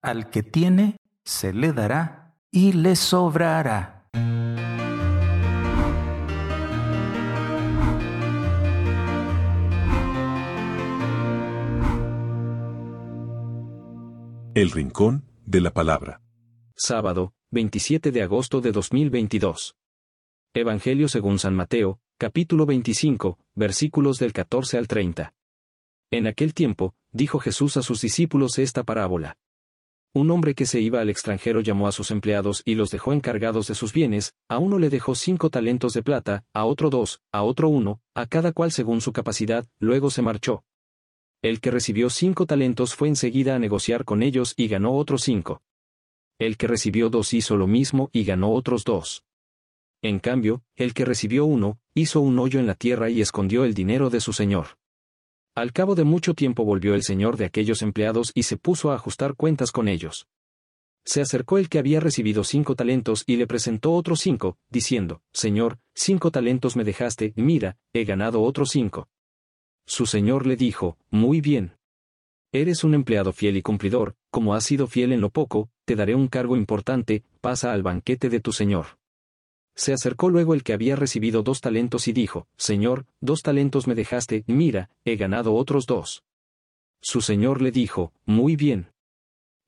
Al que tiene, se le dará y le sobrará. El Rincón de la Palabra. Sábado, 27 de agosto de 2022. Evangelio según San Mateo, capítulo 25, versículos del 14 al 30. En aquel tiempo, dijo Jesús a sus discípulos esta parábola. Un hombre que se iba al extranjero llamó a sus empleados y los dejó encargados de sus bienes, a uno le dejó cinco talentos de plata, a otro dos, a otro uno, a cada cual según su capacidad, luego se marchó. El que recibió cinco talentos fue enseguida a negociar con ellos y ganó otros cinco. El que recibió dos hizo lo mismo y ganó otros dos. En cambio, el que recibió uno, hizo un hoyo en la tierra y escondió el dinero de su señor. Al cabo de mucho tiempo volvió el señor de aquellos empleados y se puso a ajustar cuentas con ellos. Se acercó el que había recibido cinco talentos y le presentó otros cinco, diciendo, Señor, cinco talentos me dejaste, mira, he ganado otros cinco. Su señor le dijo, Muy bien. Eres un empleado fiel y cumplidor, como has sido fiel en lo poco, te daré un cargo importante, pasa al banquete de tu señor. Se acercó luego el que había recibido dos talentos y dijo, Señor, dos talentos me dejaste, mira, he ganado otros dos. Su señor le dijo, Muy bien.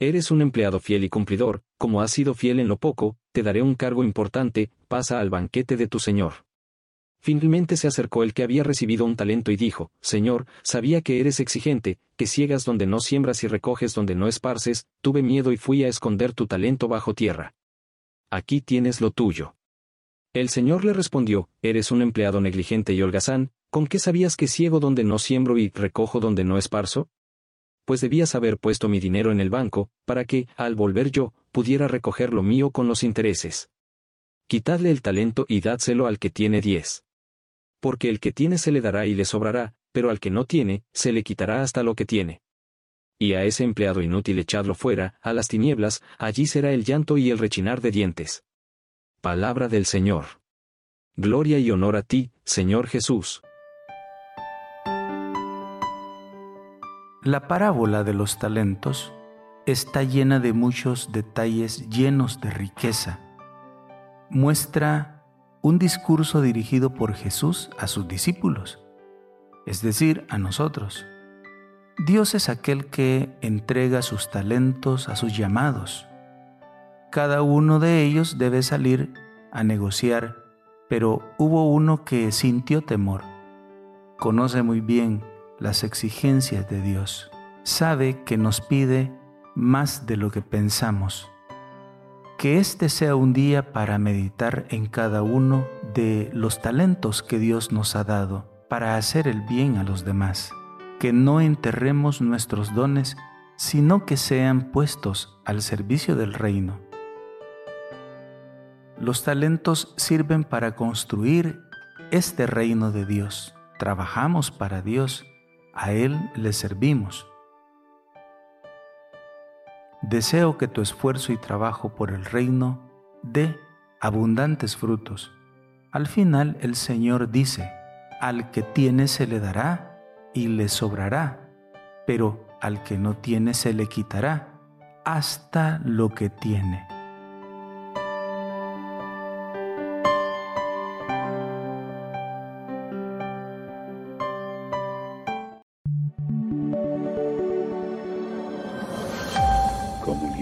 Eres un empleado fiel y cumplidor, como has sido fiel en lo poco, te daré un cargo importante, pasa al banquete de tu señor. Finalmente se acercó el que había recibido un talento y dijo, Señor, sabía que eres exigente, que ciegas donde no siembras y recoges donde no esparces, tuve miedo y fui a esconder tu talento bajo tierra. Aquí tienes lo tuyo. El Señor le respondió, Eres un empleado negligente y holgazán, ¿con qué sabías que ciego donde no siembro y recojo donde no esparzo? Pues debías haber puesto mi dinero en el banco, para que, al volver yo, pudiera recoger lo mío con los intereses. Quitadle el talento y dádselo al que tiene diez porque el que tiene se le dará y le sobrará, pero al que no tiene, se le quitará hasta lo que tiene. Y a ese empleado inútil echadlo fuera, a las tinieblas, allí será el llanto y el rechinar de dientes. Palabra del Señor. Gloria y honor a ti, Señor Jesús. La parábola de los talentos está llena de muchos detalles llenos de riqueza. Muestra un discurso dirigido por Jesús a sus discípulos, es decir, a nosotros. Dios es aquel que entrega sus talentos a sus llamados. Cada uno de ellos debe salir a negociar, pero hubo uno que sintió temor. Conoce muy bien las exigencias de Dios. Sabe que nos pide más de lo que pensamos que este sea un día para meditar en cada uno de los talentos que Dios nos ha dado para hacer el bien a los demás, que no enterremos nuestros dones, sino que sean puestos al servicio del reino. Los talentos sirven para construir este reino de Dios. Trabajamos para Dios, a Él le servimos. Deseo que tu esfuerzo y trabajo por el reino dé abundantes frutos. Al final el Señor dice, al que tiene se le dará y le sobrará, pero al que no tiene se le quitará hasta lo que tiene.